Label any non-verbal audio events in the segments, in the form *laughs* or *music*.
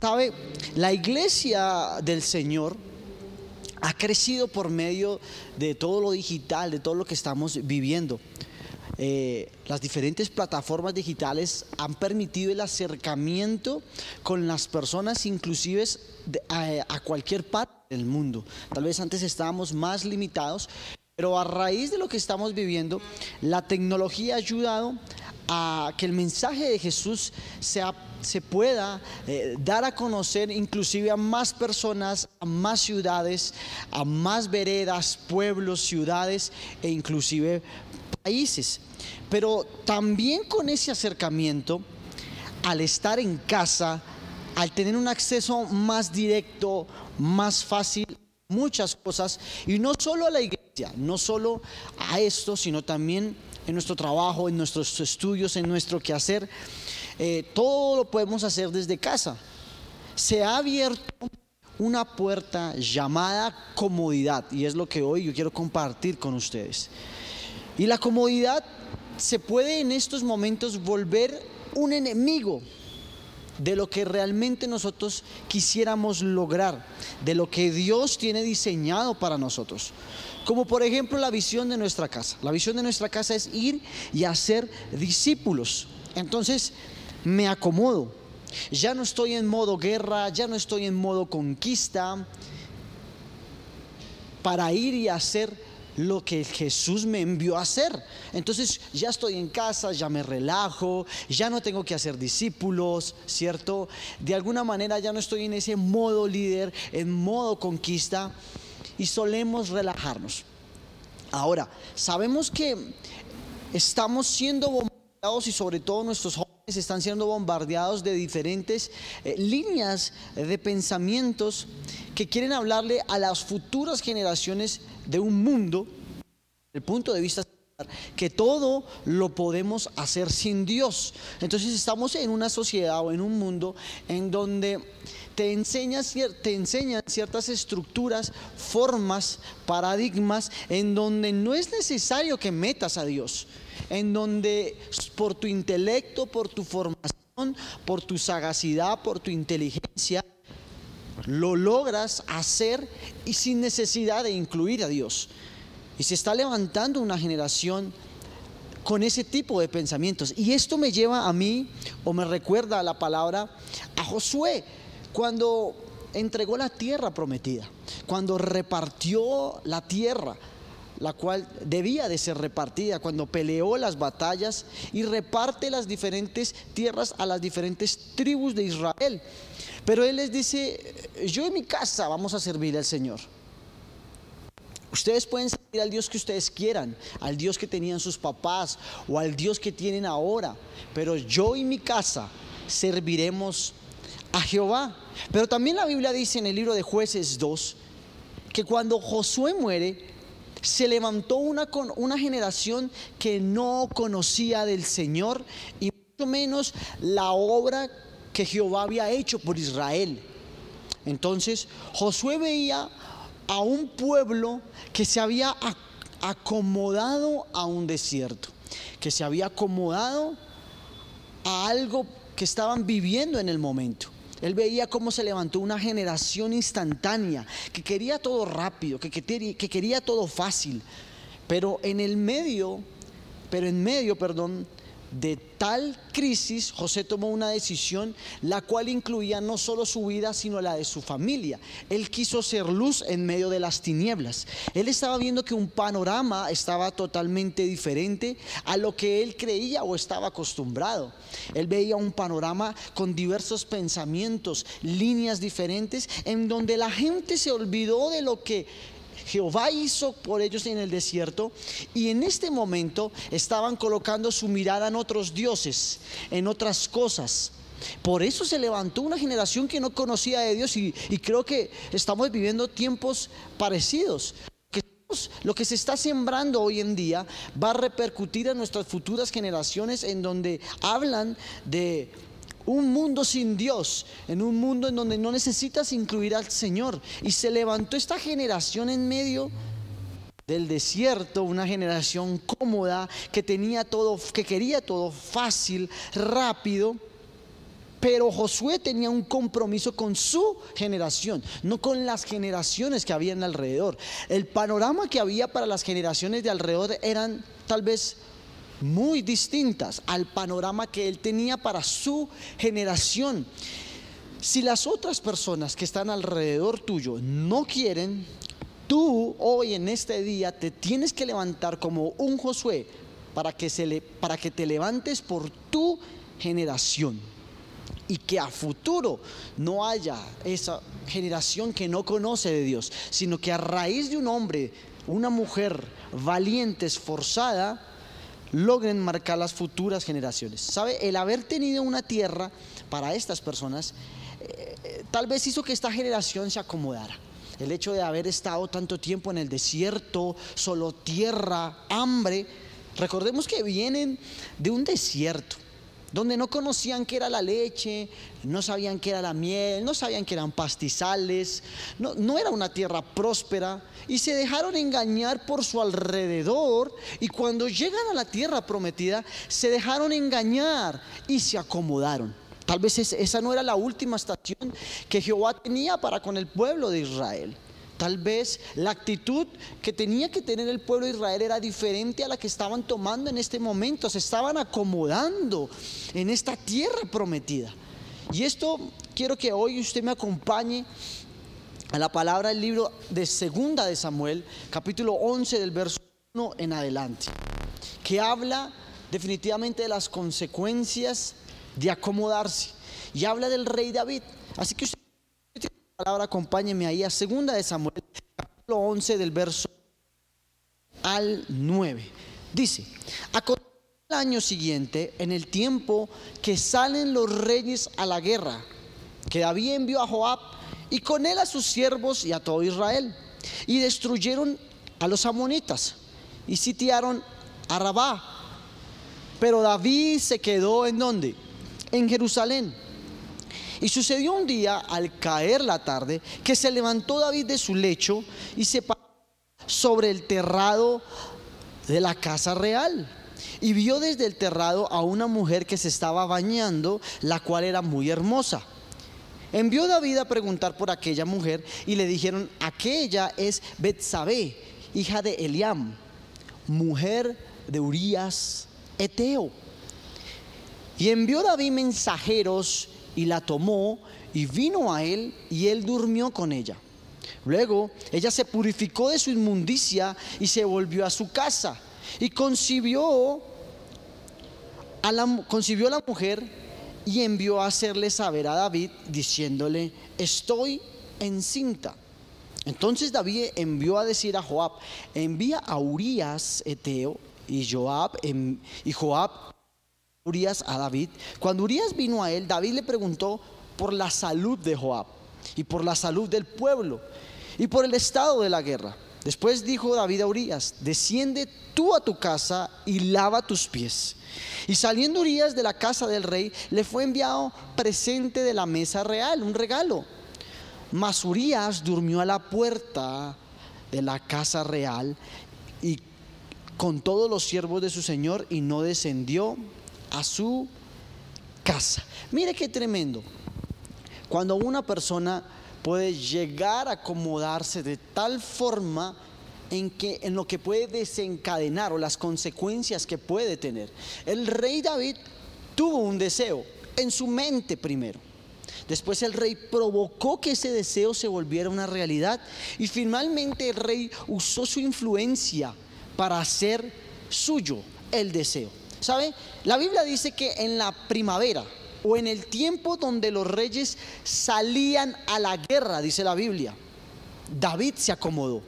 Sabe, la iglesia del Señor ha crecido por medio de todo lo digital, de todo lo que estamos viviendo. Eh, las diferentes plataformas digitales han permitido el acercamiento con las personas, inclusive a, a cualquier parte del mundo. Tal vez antes estábamos más limitados, pero a raíz de lo que estamos viviendo, la tecnología ha ayudado a que el mensaje de Jesús sea, se pueda eh, dar a conocer inclusive a más personas, a más ciudades, a más veredas, pueblos, ciudades e inclusive países. Pero también con ese acercamiento, al estar en casa, al tener un acceso más directo, más fácil, muchas cosas, y no solo a la iglesia, no solo a esto, sino también en nuestro trabajo, en nuestros estudios, en nuestro quehacer. Eh, todo lo podemos hacer desde casa. Se ha abierto una puerta llamada comodidad y es lo que hoy yo quiero compartir con ustedes. Y la comodidad se puede en estos momentos volver un enemigo de lo que realmente nosotros quisiéramos lograr, de lo que Dios tiene diseñado para nosotros. Como por ejemplo la visión de nuestra casa. La visión de nuestra casa es ir y hacer discípulos. Entonces me acomodo. Ya no estoy en modo guerra, ya no estoy en modo conquista para ir y hacer lo que Jesús me envió a hacer. Entonces ya estoy en casa, ya me relajo, ya no tengo que hacer discípulos, ¿cierto? De alguna manera ya no estoy en ese modo líder, en modo conquista y solemos relajarnos. Ahora, sabemos que estamos siendo bombardeados y sobre todo nuestros jóvenes están siendo bombardeados de diferentes eh, líneas de pensamientos que quieren hablarle a las futuras generaciones de un mundo, el punto de vista que todo lo podemos hacer sin Dios. Entonces estamos en una sociedad o en un mundo en donde te enseñan, te ciertas estructuras, formas, paradigmas, en donde no es necesario que metas a Dios, en donde por tu intelecto, por tu formación, por tu sagacidad, por tu inteligencia, lo logras hacer y sin necesidad de incluir a Dios. Y se está levantando una generación con ese tipo de pensamientos. Y esto me lleva a mí, o me recuerda a la palabra, a Josué cuando entregó la tierra prometida, cuando repartió la tierra, la cual debía de ser repartida, cuando peleó las batallas y reparte las diferentes tierras a las diferentes tribus de Israel. Pero Él les dice, yo en mi casa vamos a servir al Señor. Ustedes pueden servir al Dios que ustedes quieran, al Dios que tenían sus papás o al Dios que tienen ahora, pero yo y mi casa serviremos a Jehová. Pero también la Biblia dice en el libro de jueces 2 que cuando Josué muere, se levantó una, una generación que no conocía del Señor y mucho menos la obra que Jehová había hecho por Israel. Entonces Josué veía a un pueblo que se había acomodado a un desierto, que se había acomodado a algo que estaban viviendo en el momento. Él veía cómo se levantó una generación instantánea, que quería todo rápido, que, que, quería todo fácil. Pero en el medio, pero en medio, perdón, de tal crisis, José tomó una decisión la cual incluía no solo su vida, sino la de su familia. Él quiso ser luz en medio de las tinieblas. Él estaba viendo que un panorama estaba totalmente diferente a lo que él creía o estaba acostumbrado. Él veía un panorama con diversos pensamientos, líneas diferentes, en donde la gente se olvidó de lo que Jehová hizo por ellos en el desierto y en este momento estaban colocando su mirada en otros dioses, en otras cosas. Por eso se levantó una generación que no conocía de Dios y, creo que estamos viviendo tiempos parecidos. Lo que se está sembrando hoy en día va a repercutir en nuestras futuras generaciones en donde hablan de un mundo sin Dios, en un mundo en donde no necesitas incluir al Señor. Y se levantó esta generación en medio del desierto, una generación cómoda que tenía todo, que quería todo fácil, rápido, Pero Josué tenía un compromiso con su generación, no con las generaciones que habían alrededor. El panorama que había para las generaciones de alrededor eran tal vez muy distintas al panorama que él tenía para su generación. Si las otras personas que están alrededor tuyo no quieren, tú hoy en este día te tienes que levantar como un Josué para que, se le, para que te levantes por tu generación y que a futuro no haya esa generación que no conoce de Dios, sino que a raíz de un hombre, una mujer valiente, esforzada, logren marcar las futuras generaciones. ¿Sabe? El haber tenido una tierra para estas personas eh, tal vez hizo que esta generación se acomodara. El hecho de haber estado tanto tiempo en el desierto, solo tierra, hambre, recordemos que vienen de un desierto donde no conocían qué era la leche, no sabían qué era la miel, no sabían qué eran pastizales, no, no, era una tierra próspera y se dejaron engañar por su alrededor y cuando llegan a la tierra prometida se dejaron engañar y se acomodaron. Tal vez esa no era la última estación que Jehová tenía para con el pueblo de Israel. Tal vez la actitud que tenía que tener el pueblo de Israel era diferente a la que estaban tomando en este momento. Se estaban acomodando en esta tierra prometida. Y esto quiero que hoy usted me acompañe a la palabra del libro de Segunda de Samuel, capítulo 11 del verso 1 en adelante, que habla definitivamente de las consecuencias de acomodarse y habla del rey David. Así que usted palabra, acompáñeme ahí a segunda de Samuel, capítulo 11 del verso al 9. Dice, el año siguiente, en el tiempo que salen los reyes a la guerra, que David envió a Joab y con él a sus siervos y a todo Israel, y destruyeron a los amonitas y sitiaron a Rabá. Pero David se quedó en donde? En Jerusalén. Y sucedió un día, al caer la tarde, que se levantó David de su lecho y se paró sobre el terrado de la casa real. Y vio desde el terrado a una mujer que se estaba bañando, la cual era muy hermosa. Envió David a preguntar por aquella mujer y le dijeron, aquella es Betsabé, hija de Eliam, mujer de Urías Eteo. Y envió David mensajeros y la tomó y vino a él y él durmió con ella. Luego ella se purificó de su inmundicia y se volvió a su casa y concibió a la, concibió a la mujer y envió a hacerle saber a David diciéndole, estoy encinta. Entonces David envió a decir a Joab, envía a Urias Eteo y Joab y Joab Urias a David. Cuando Urias vino a él, David le preguntó por la salud de Joab y por la salud del pueblo y por el estado de la guerra. Después dijo David a Urias, desciende tú a tu casa y lava tus pies. Y saliendo Urias de la casa del rey, le fue enviado presente de la mesa real, un regalo. Mas Urias durmió a la puerta de la casa real y con todos los siervos de su señor y no descendió a su casa. Mire qué tremendo. Cuando una persona puede llegar a acomodarse de tal forma en que en lo que puede desencadenar o las consecuencias que puede tener. El rey David tuvo un deseo en su mente primero. Después el rey provocó que ese deseo se volviera una realidad y finalmente el rey usó su influencia para hacer suyo el deseo. ¿Sabe? La Biblia dice que en la primavera o en el tiempo donde los reyes salían a la guerra, dice la Biblia, David se acomodó.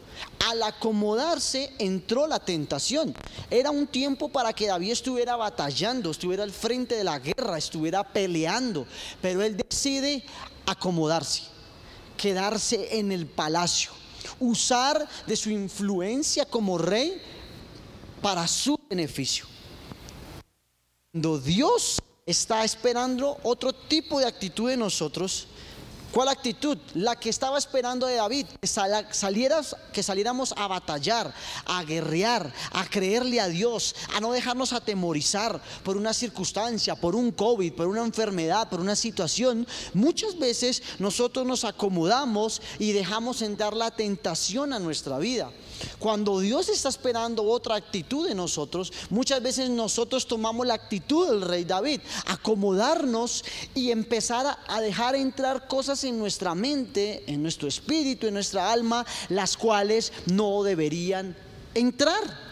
Al acomodarse entró la tentación. Era un tiempo para que David estuviera batallando, estuviera al frente de la guerra, estuviera peleando. Pero él decide acomodarse, quedarse en el palacio, usar de su influencia como rey para su beneficio. Cuando Dios está esperando otro tipo de actitud de nosotros, ¿Cuál actitud? La que estaba esperando de David, que, salieras, que saliéramos a batallar, a guerrear, a creerle a Dios, a no dejarnos atemorizar por una circunstancia, por un COVID, por una enfermedad, por una situación. Muchas veces nosotros nos acomodamos y dejamos entrar la tentación a nuestra vida. Cuando Dios está esperando otra actitud de nosotros, muchas veces nosotros tomamos la actitud del rey David, acomodarnos y empezar a dejar entrar cosas en nuestra mente, en nuestro espíritu, en nuestra alma, las cuales no deberían entrar.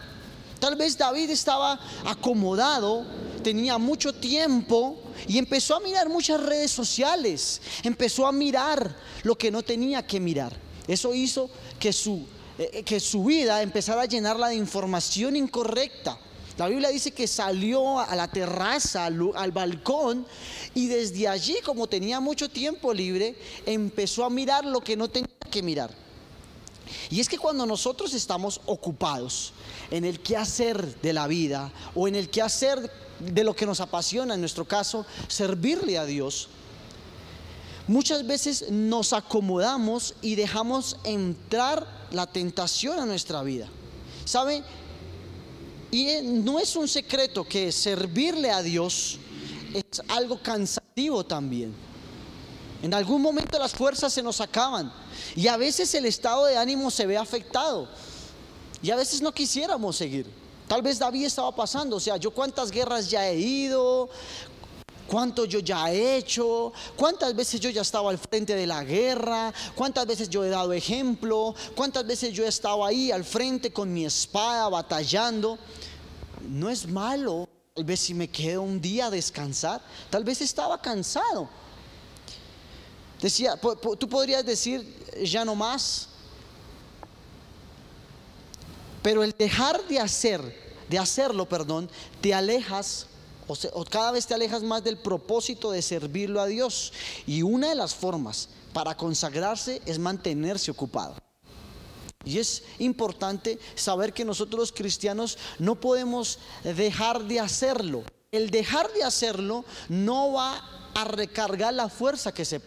Tal vez David estaba acomodado, tenía mucho tiempo y empezó a mirar muchas redes sociales, empezó a mirar lo que no tenía que mirar. Eso hizo que su eh, que su vida empezara a llenarla de información incorrecta. La Biblia dice que salió a la terraza, al, balcón, y desde allí, como tenía mucho tiempo libre, empezó a mirar lo que no tenía que mirar. Y es que cuando nosotros estamos ocupados en el quehacer de la vida o en el quehacer de lo que nos apasiona, en nuestro caso, servirle a Dios, muchas veces nos acomodamos y dejamos entrar la tentación a nuestra vida. ¿Sabe? Y no es un secreto que servirle a Dios es algo cansativo también. En algún momento las fuerzas se nos acaban y a veces el estado de ánimo se ve afectado y a veces no quisiéramos seguir. Tal vez David estaba pasando, o sea, yo cuántas guerras ya he ido, cuánto yo ya he hecho, cuántas veces yo ya estaba al frente de la guerra, cuántas veces yo he dado ejemplo, cuántas veces yo he estado ahí al frente con mi espada batallando. No es malo, tal vez si me quedo un día a descansar, tal vez estaba cansado. Decía, tú podrías decir, ya no más, pero el dejar de hacer, de hacerlo, perdón, te alejas o, cada vez te alejas más del propósito de servirlo a Dios. Y una de las formas para consagrarse es mantenerse ocupado. Y es importante saber que nosotros los cristianos no podemos dejar de hacerlo. El dejar de hacerlo no va a recargar la fuerza que se,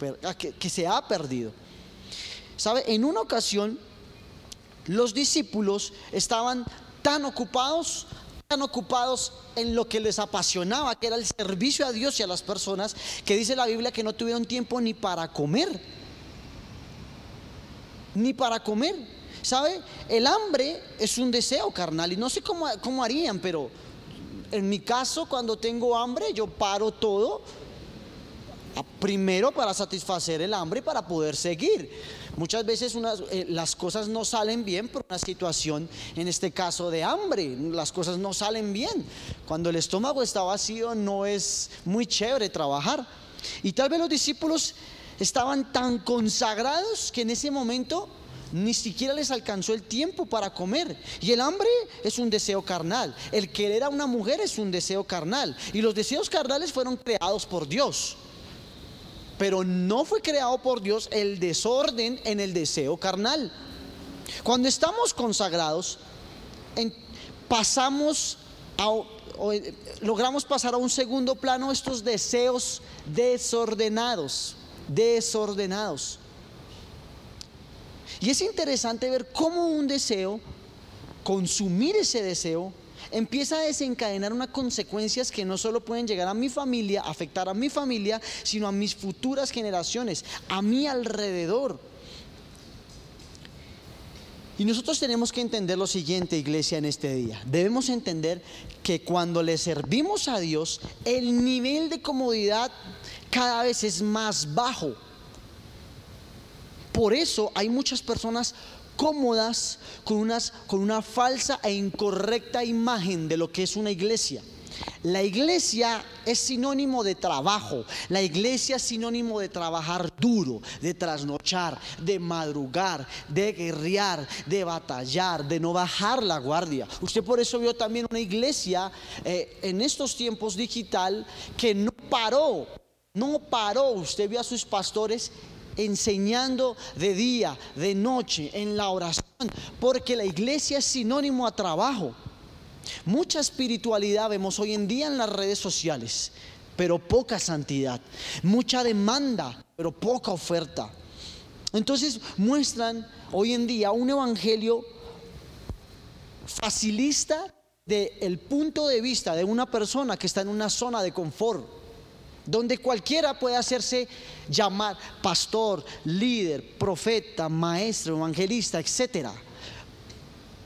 que se ha perdido. ¿Sabe? En una ocasión los discípulos estaban tan ocupados ocupados en lo que les apasionaba, que era el servicio a Dios y a las personas, que dice la Biblia que no tuvieron tiempo ni para comer. Ni para comer. ¿Sabe? El hambre es un deseo carnal y no sé cómo, cómo harían, pero en mi caso cuando tengo hambre yo paro todo primero para satisfacer el hambre y para poder seguir. Muchas veces eh, las cosas no salen bien por una situación, en este caso de hambre, las cosas no salen bien. Cuando el estómago está vacío no es muy chévere trabajar. Y tal vez los discípulos estaban tan consagrados que en ese momento ni siquiera les alcanzó el tiempo para comer. Y el hambre es un deseo carnal. El querer a una mujer es un deseo carnal. Y los deseos carnales fueron creados por Dios pero no fue creado por Dios el desorden en el deseo carnal. Cuando estamos consagrados, pasamos eh, logramos pasar a un segundo plano estos deseos desordenados, desordenados. Y es interesante ver cómo un deseo, consumir ese deseo, empieza a desencadenar unas consecuencias que no solo pueden llegar a mi familia, afectar a mi familia, sino a mis futuras generaciones, a mi alrededor. Y nosotros tenemos que entender lo siguiente, iglesia, en este día. Debemos entender que cuando le servimos a Dios, el nivel de comodidad cada vez es más bajo. Por eso hay muchas personas cómodas con, unas, con una falsa e incorrecta imagen de lo que es una iglesia. La iglesia es sinónimo de trabajo. La iglesia es sinónimo de trabajar duro, de trasnochar, de madrugar, de guerrear, de batallar, de no bajar la guardia. Usted por eso vio también una iglesia eh, en estos tiempos digital que no paró, no paró. Usted vio a sus pastores enseñando de día, de noche, en la oración, porque la iglesia es sinónimo a trabajo. Mucha espiritualidad vemos hoy en día en las redes sociales, pero poca santidad. Mucha demanda, pero poca oferta. Entonces muestran hoy en día un evangelio facilista del el punto de vista de una persona que está en una zona de confort, donde cualquiera puede hacerse llamar pastor, líder, profeta, maestro, evangelista, etc.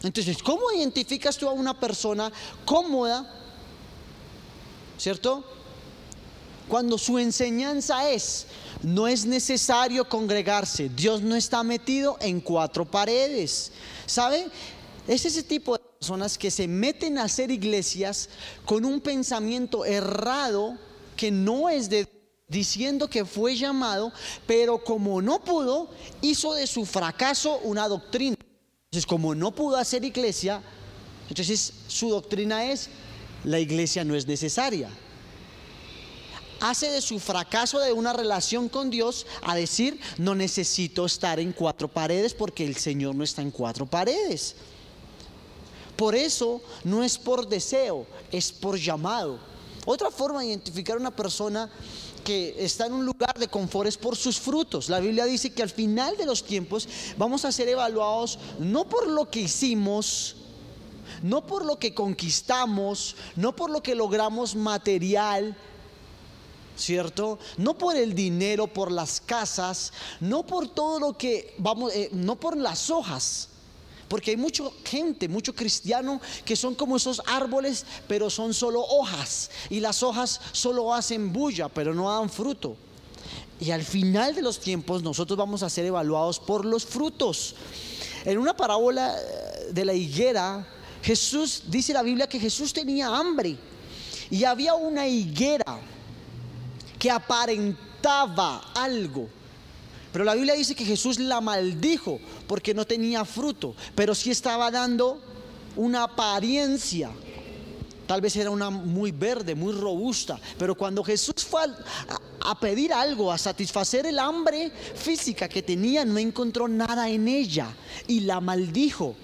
Entonces, ¿cómo identificas tú a una persona cómoda, cierto? Cuando su enseñanza es, no es necesario congregarse, Dios no está metido en cuatro paredes, ¿sabe? Es ese tipo de personas que se meten a hacer iglesias con un pensamiento errado que no es de diciendo que fue llamado, pero como no pudo, hizo de su fracaso una doctrina. Entonces, como no pudo hacer iglesia, entonces su doctrina es, la iglesia no es necesaria. Hace de su fracaso de una relación con Dios a decir, no necesito estar en cuatro paredes porque el Señor no está en cuatro paredes. Por eso no es por deseo, es por llamado. Otra forma de identificar a una persona que está en un lugar de confort es por sus frutos. La Biblia dice que al final de los tiempos vamos a ser evaluados no por lo que hicimos, no por lo que conquistamos, no por lo que logramos material, ¿cierto? No por el dinero, por las casas, no por todo lo que vamos, eh, no por las hojas porque hay mucha gente, mucho cristiano que son como esos árboles, pero son solo hojas. Y las hojas solo hacen bulla, pero no dan fruto. Y al final de los tiempos nosotros vamos a ser evaluados por los frutos. En una parábola eh, de la higuera, Jesús, dice la Biblia que Jesús tenía hambre. Y había una higuera que aparentaba algo pero la Biblia dice que Jesús la maldijo porque no tenía fruto, pero sí estaba dando una apariencia. Tal vez era una muy verde, muy robusta, pero cuando Jesús fue a, pedir algo, a satisfacer el hambre física que tenía, no encontró nada en ella y la maldijo.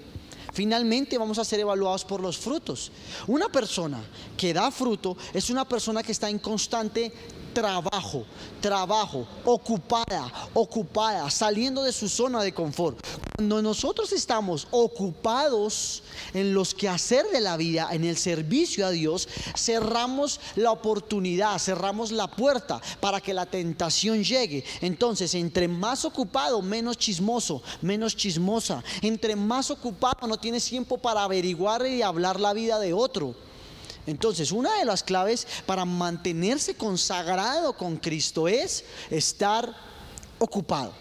Finalmente vamos a ser evaluados por los frutos. Una persona que da fruto es una persona que está en constante trabajo, trabajo, ocupada, ocupada, saliendo de su zona de confort. Cuando nosotros estamos ocupados en los quehacer de la vida, en el servicio a Dios, cerramos la oportunidad, cerramos la puerta para que la tentación llegue. Entonces, entre más ocupado, menos chismoso, menos chismosa. Entre más ocupado, no tienes tiempo para averiguar y hablar la vida de otro. Entonces, una de las claves para mantenerse consagrado con Cristo es estar ocupado.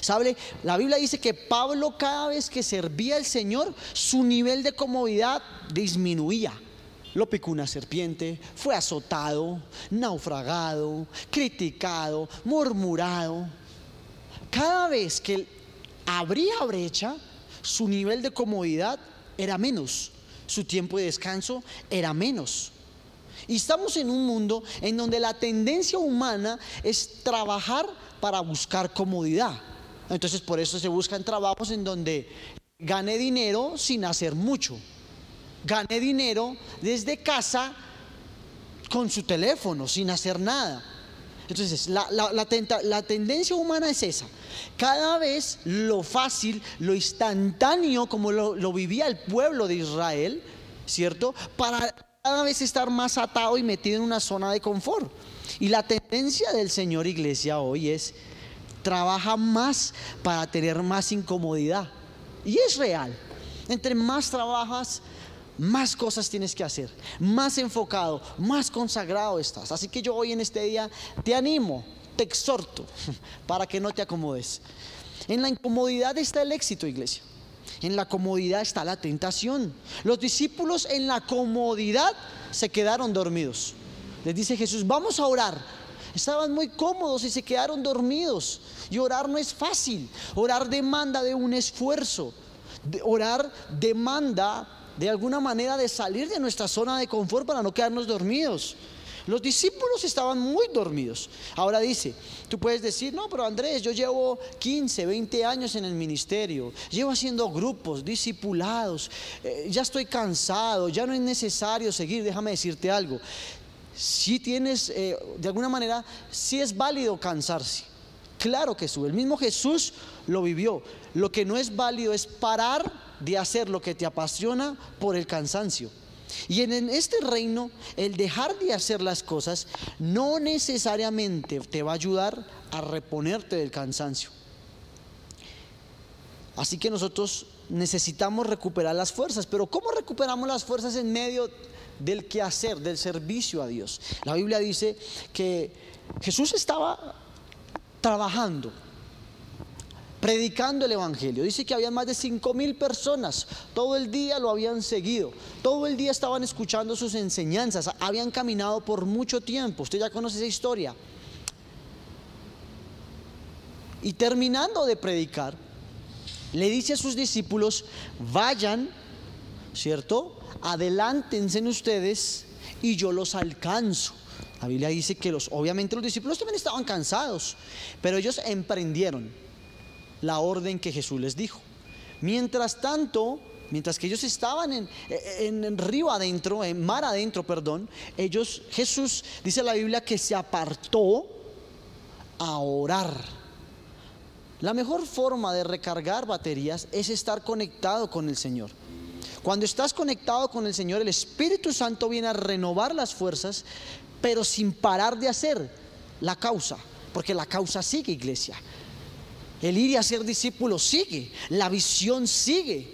¿Sabe? La Biblia dice que Pablo cada vez que servía al Señor, su nivel de comodidad disminuía. Lo picó una serpiente, fue azotado, naufragado, criticado, murmurado. Cada vez que abría brecha, su nivel de comodidad era menos su tiempo de descanso era menos. Y estamos en un mundo en donde la tendencia humana es trabajar para buscar comodidad. Entonces por eso se buscan trabajos en donde gane dinero sin hacer mucho. Gane dinero desde casa con su teléfono, sin hacer nada. Entonces, la, tendencia humana es esa. Cada vez lo fácil, lo instantáneo, como lo, lo vivía el pueblo de Israel, ¿cierto? Para cada vez estar más atado y metido en una zona de confort. Y la tendencia del Señor Iglesia hoy es, trabaja más para tener más incomodidad. Y es real. Entre más trabajas, más cosas tienes que hacer, más enfocado, más consagrado estás. Así que yo hoy en este día te animo, te exhorto *laughs* para que no te acomodes. En la incomodidad está el éxito, iglesia. En la comodidad está la tentación. Los discípulos en la comodidad se quedaron dormidos. Les dice Jesús, vamos a orar. Estaban muy cómodos y se quedaron dormidos. Y orar no es fácil. Orar demanda de un esfuerzo. Orar demanda de alguna manera de salir de nuestra zona de confort para no quedarnos dormidos. Los discípulos estaban muy dormidos. Ahora dice, tú puedes decir, no, pero Andrés, yo llevo 15, 20 años en el ministerio, llevo haciendo grupos, discipulados, eh, ya estoy cansado, ya no es necesario seguir. Déjame decirte algo. si tienes, eh, de alguna manera, si es válido cansarse. Claro que sí, el mismo Jesús lo vivió. Lo que no es válido es parar de hacer lo que te apasiona por el cansancio. Y en este reino, el dejar de hacer las cosas no necesariamente te va a ayudar a reponerte del cansancio. Así que nosotros necesitamos recuperar las fuerzas. Pero ¿cómo recuperamos las fuerzas en medio del quehacer, del servicio a Dios? La Biblia dice que Jesús estaba trabajando, predicando el Evangelio. Dice que había más de cinco mil personas, todo el día lo habían seguido, todo el día estaban escuchando sus enseñanzas, habían caminado por mucho tiempo. Usted ya conoce esa historia. Y terminando de predicar, le dice a sus discípulos, vayan, ¿cierto? Adelántense ustedes y yo los alcanzo. La Biblia dice que los, obviamente los discípulos también estaban cansados, pero ellos emprendieron la orden que Jesús les dijo. Mientras tanto, mientras que ellos estaban en, en, río adentro, en mar adentro, perdón, ellos, Jesús, dice la Biblia que se apartó a orar. La mejor forma de recargar baterías es estar conectado con el Señor. Cuando estás conectado con el Señor, el Espíritu Santo viene a renovar las fuerzas, pero sin parar de hacer la causa, porque la causa sigue, iglesia. El ir y hacer discípulos sigue, la visión sigue.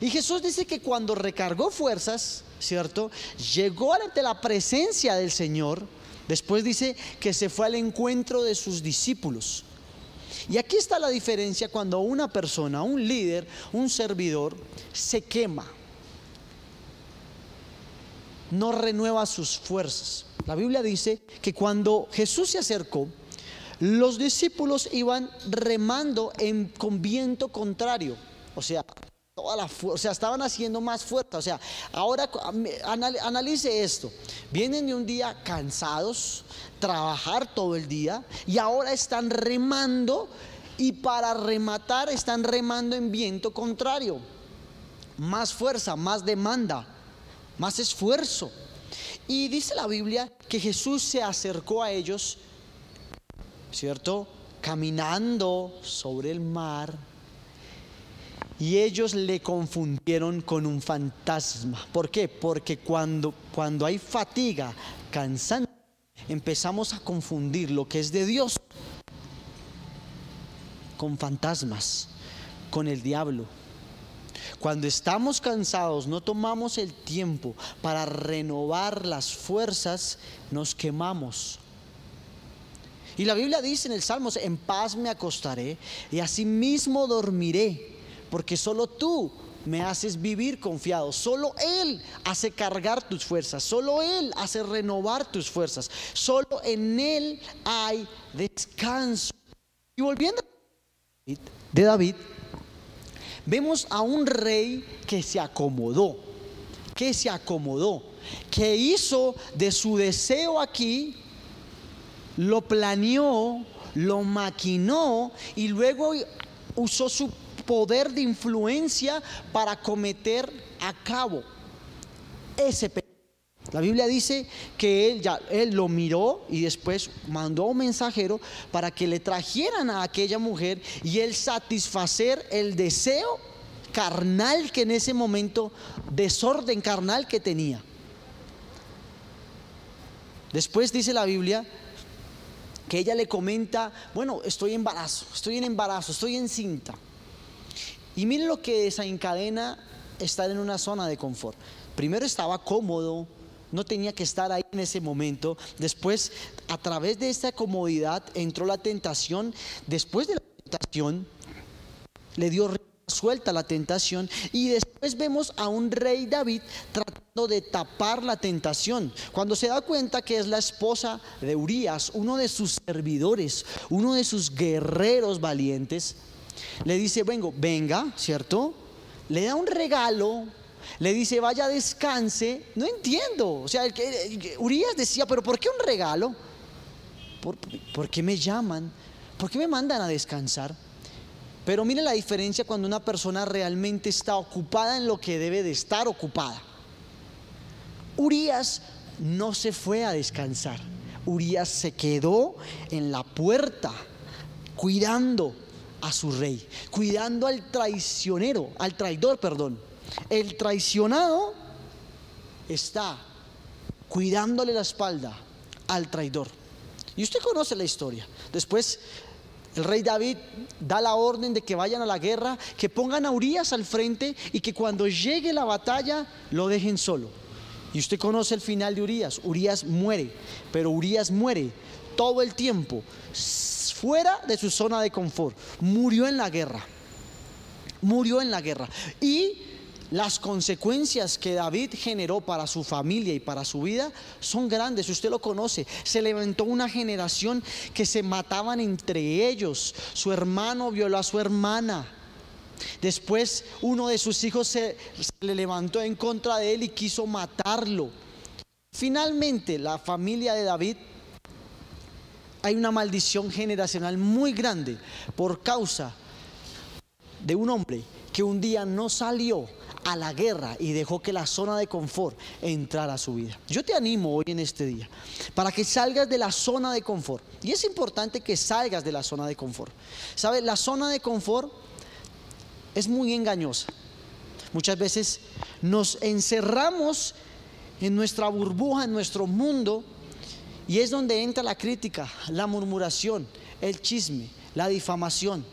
Y Jesús dice que cuando recargó fuerzas, ¿cierto? Llegó ante la presencia del Señor, después dice que se fue al encuentro de sus discípulos. Y aquí está la diferencia cuando una persona, un líder, un servidor, se quema, no renueva sus fuerzas. La Biblia dice que cuando Jesús se acercó, los discípulos iban remando en, con viento contrario. O sea, estaban haciendo más fuerza. O sea, ahora analice esto. Vienen de un día cansados, trabajar todo el día y ahora están remando y para rematar están remando en viento contrario. Más fuerza, más demanda, más esfuerzo. Y dice la Biblia que Jesús se acercó a ellos, ¿cierto? Caminando sobre el mar. Y ellos le confundieron con un fantasma. ¿Por qué? Porque cuando, cuando hay fatiga, cansancio, empezamos a confundir lo que es de Dios con fantasmas, con el diablo. Cuando estamos cansados, no tomamos el tiempo para renovar las fuerzas, nos quemamos. Y la Biblia dice en el Salmos, en paz me acostaré y asimismo dormiré, porque solo tú me haces vivir confiado. Solo Él hace cargar tus fuerzas. Solo Él hace renovar tus fuerzas. Solo en Él hay descanso. Y volviendo de David, vemos a un rey que se acomodó, que se acomodó, que hizo de su deseo aquí, lo planeó, lo maquinó y luego usó su poder de influencia para cometer a cabo ese pecado. La Biblia dice que él ya él lo miró y después mandó un mensajero para que le trajeran a aquella mujer y él satisfacer el deseo carnal que en ese momento desorden carnal que tenía. Después dice la Biblia que ella le comenta, bueno, estoy en embarazo, estoy en embarazo, estoy en cinta. Y miren lo que desencadena estar en una zona de confort. Primero estaba cómodo, no tenía que estar ahí en ese momento. Después, a través de esta comodidad, entró la tentación. Después de la tentación, le dio suelta la tentación y después vemos a un rey David tratando de tapar la tentación. Cuando se da cuenta que es la esposa de Urias, uno de sus servidores, uno de sus guerreros valientes, le dice, vengo, venga, ¿cierto? Le da un regalo, le dice, vaya, descanse. No entiendo. O sea, Urias decía, pero ¿por qué un regalo? ¿Por, ¿Por qué me llaman? ¿Por qué me mandan a descansar? Pero mire la diferencia cuando una persona realmente está ocupada en lo que debe de estar ocupada. Urias no se fue a descansar. Urias se quedó en la puerta cuidando a su rey, cuidando al traicionero, al traidor, perdón. El traicionado está cuidándole la espalda al traidor. Y usted conoce la historia. Después el rey David da la orden de que vayan a la guerra, que pongan a Urias al frente y que cuando llegue la batalla lo dejen solo. Y usted conoce el final de Urias. Urias muere, pero Urias muere todo el tiempo fuera de su zona de confort. Murió en la guerra. Murió en la guerra. Y las consecuencias que David generó para su familia y para su vida son grandes, usted lo conoce. Se levantó una generación que se mataban entre ellos. Su hermano violó a su hermana. Después uno de sus hijos se, le levantó en contra de él y quiso matarlo. Finalmente la familia de David hay una maldición generacional muy grande por causa de un hombre que un día no salió a la guerra y dejó que la zona de confort entrara a su vida. Yo te animo hoy en este día para que salgas de la zona de confort. Y es importante que salgas de la zona de confort. ¿Sabes? La zona de confort es muy engañosa. Muchas veces nos encerramos en nuestra burbuja, en nuestro mundo, y es donde entra la crítica, la murmuración, el chisme, la difamación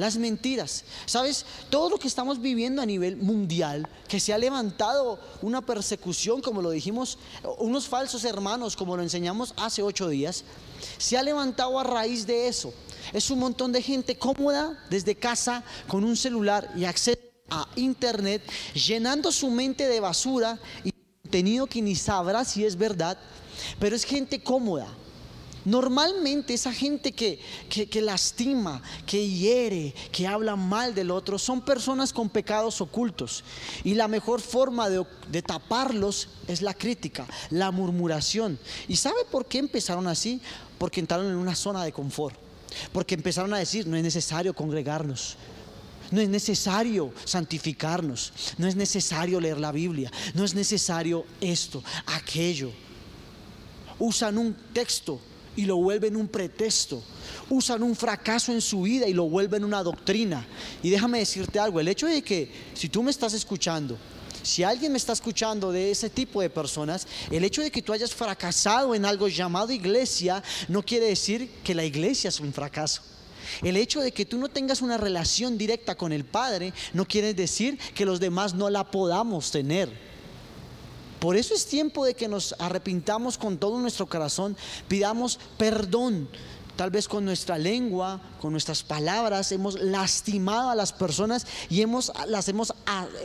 las mentiras. ¿Sabes? Todo lo que estamos viviendo a nivel mundial, que se ha levantado una persecución, como lo dijimos, unos falsos hermanos, como lo enseñamos hace ocho días, se ha levantado a raíz de eso. Es un montón de gente cómoda desde casa con un celular y acceso a internet, llenando su mente de basura y contenido que ni sabrá si es verdad, pero es gente cómoda Normalmente esa gente que, lastima, que hiere, que habla mal del otro, son personas con pecados ocultos. Y la mejor forma de, de taparlos es la crítica, la murmuración. ¿Y sabe por qué empezaron así? Porque entraron en una zona de confort. Porque empezaron a decir, no es necesario congregarnos. No es necesario santificarnos, no es necesario leer la Biblia, no es necesario esto, aquello. Usan un texto y lo vuelven un pretexto. Usan un fracaso en su vida y lo vuelven una doctrina. Y déjame decirte algo, el hecho de que si tú me estás escuchando, si alguien me está escuchando de ese tipo de personas, el hecho de que tú hayas fracasado en algo llamado iglesia no quiere decir que la iglesia es un fracaso. El hecho de que tú no tengas una relación directa con el Padre no quiere decir que los demás no la podamos tener. Por eso es tiempo de que nos arrepintamos con todo nuestro corazón, pidamos perdón. Tal vez con nuestra lengua, con nuestras palabras, hemos lastimado a las personas y hemos, las, hemos,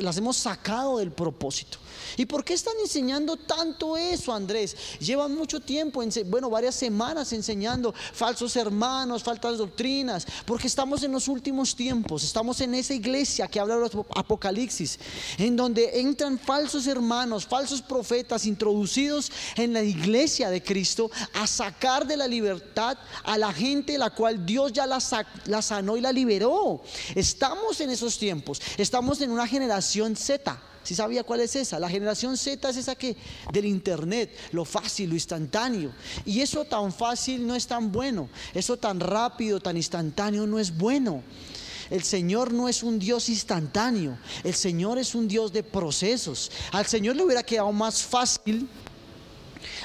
las hemos sacado del propósito. ¿Y por qué están enseñando tanto eso, Andrés? Llevan mucho tiempo, bueno, varias semanas enseñando falsos hermanos, faltas doctrinas, porque estamos en los últimos tiempos, estamos en esa iglesia que habla de Apocalipsis, en donde entran falsos hermanos, falsos profetas introducidos en la iglesia de Cristo a sacar de la libertad a la gente la cual Dios ya la, la sanó y la liberó. Estamos en esos tiempos, estamos en una generación Z si sabía cuál es esa? La generación Z es esa que del internet, lo fácil, lo instantáneo. Y eso tan fácil no es tan bueno. Eso tan rápido, tan instantáneo no es bueno. El Señor no es un Dios instantáneo. El Señor es un Dios de procesos. Al Señor le hubiera quedado más fácil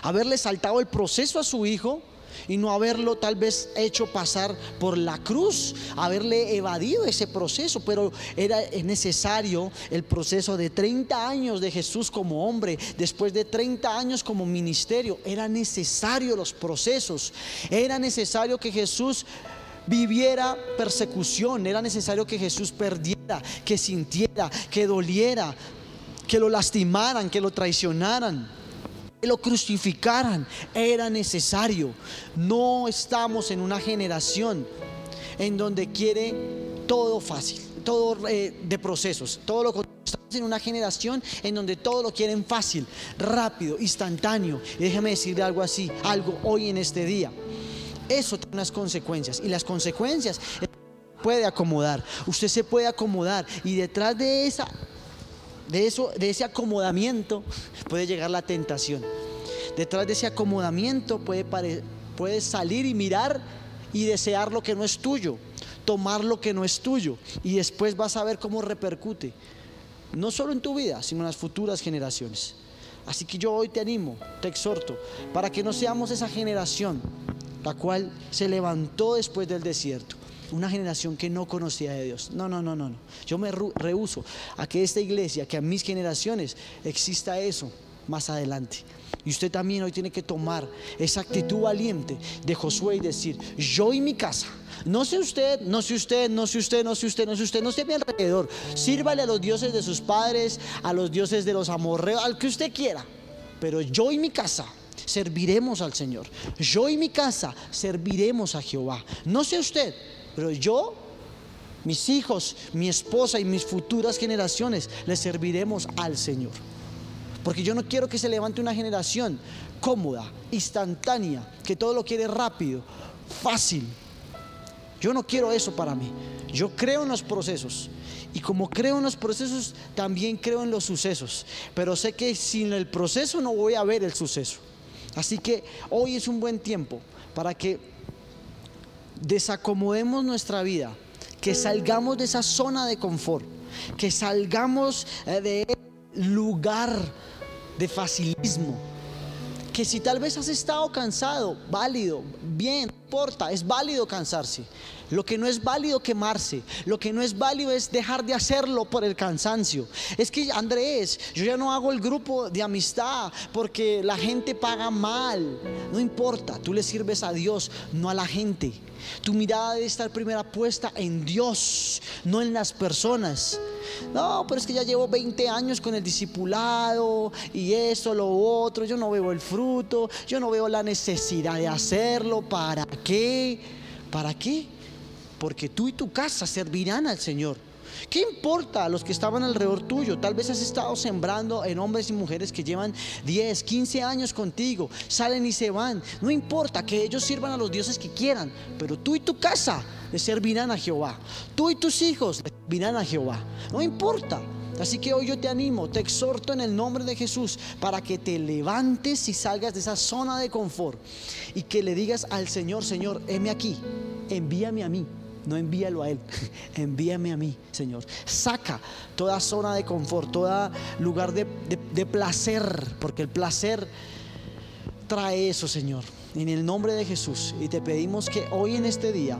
haberle saltado el proceso a su hijo y no haberlo tal vez hecho pasar por la cruz, haberle evadido ese proceso, pero era necesario el proceso de 30 años de Jesús como hombre, después de 30 años como ministerio, era necesario los procesos, era necesario que Jesús viviera persecución, era necesario que Jesús perdiera, que sintiera, que doliera, que lo lastimaran, que lo traicionaran lo crucificaran. Era necesario. No estamos en una generación en donde quiere todo fácil, todo eh, de procesos, todo lo Estamos en una generación en donde todo lo quieren fácil, rápido, instantáneo. Y déjeme decirle algo así, algo hoy en este día. Eso tiene unas consecuencias y las consecuencias puede acomodar. Usted se puede acomodar y detrás de esa de, eso, de ese acomodamiento puede llegar la tentación. Detrás de ese acomodamiento puede, puede salir y mirar y desear lo que no es tuyo, tomar lo que no es tuyo y después vas a ver cómo repercute, no solo en tu vida, sino en las futuras generaciones. Así que yo hoy te animo, te exhorto, para que no seamos esa generación la cual se levantó después del desierto. Una generación que no conocía de Dios. No, no, no, no. no. Yo me rehuso a que esta iglesia, que a mis generaciones exista eso más adelante. Y usted también hoy tiene que tomar esa actitud valiente de Josué y decir, yo y mi casa, no sé usted, no sé usted, no sé usted, no sé usted, no sé usted, no sé mi alrededor. Sírvale a los dioses de sus padres, a los dioses de los amorreos, al que usted quiera. Pero yo y mi casa serviremos al Señor. Yo y mi casa serviremos a Jehová. No sé usted, pero yo, mis hijos, mi esposa y mis futuras generaciones le serviremos al Señor. Porque yo no quiero que se levante una generación cómoda, instantánea, que todo lo quiere rápido, fácil. Yo no quiero eso para mí. Yo creo en los procesos. Y como creo en los procesos, también creo en los sucesos. Pero sé que sin el proceso no voy a ver el suceso. Así que hoy es un buen tiempo para que desacomodemos nuestra vida, que salgamos de esa zona de confort, que salgamos eh, de lugar de facilismo. Que si tal vez has estado cansado, válido, bien, importa, es válido cansarse. Lo que no es válido quemarse, lo que no es válido es dejar de hacerlo por el cansancio. Es que Andrés, yo ya no hago el grupo de amistad porque la gente paga mal. No importa, tú le sirves a Dios, no a la gente. Tu mirada debe estar primero puesta en Dios, no en las personas. No, pero es que ya llevo 20 años con el discipulado y eso, lo otro. Yo no veo el fruto, yo no veo la necesidad de hacerlo. ¿Para qué? ¿Para qué? Porque tú y tu casa servirán al Señor. ¿Qué importa a los que estaban alrededor tuyo? Tal vez has estado sembrando en hombres y mujeres que llevan 10, 15 años contigo, salen y se van. No importa que ellos sirvan a los dioses que quieran, pero tú y tu casa le servirán a Jehová. Tú y tus hijos le servirán a Jehová. No importa. Así que hoy yo te animo, te exhorto en el nombre de Jesús para que te levantes y salgas de esa zona de confort y que le digas al Señor, Señor, heme aquí, envíame a mí. No envíalo a Él, *laughs* envíame a mí, Señor. Saca toda zona de confort, todo lugar de, de placer, porque el placer trae eso, Señor. En el nombre de Jesús. Y te pedimos que hoy en este día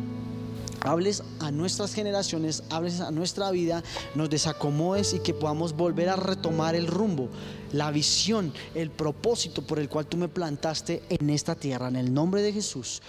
hables a nuestras generaciones, hables a nuestra vida, nos desacomodes y que podamos volver a retomar el rumbo, la visión, el propósito por el cual tú me plantaste en esta tierra, en el nombre de Jesús.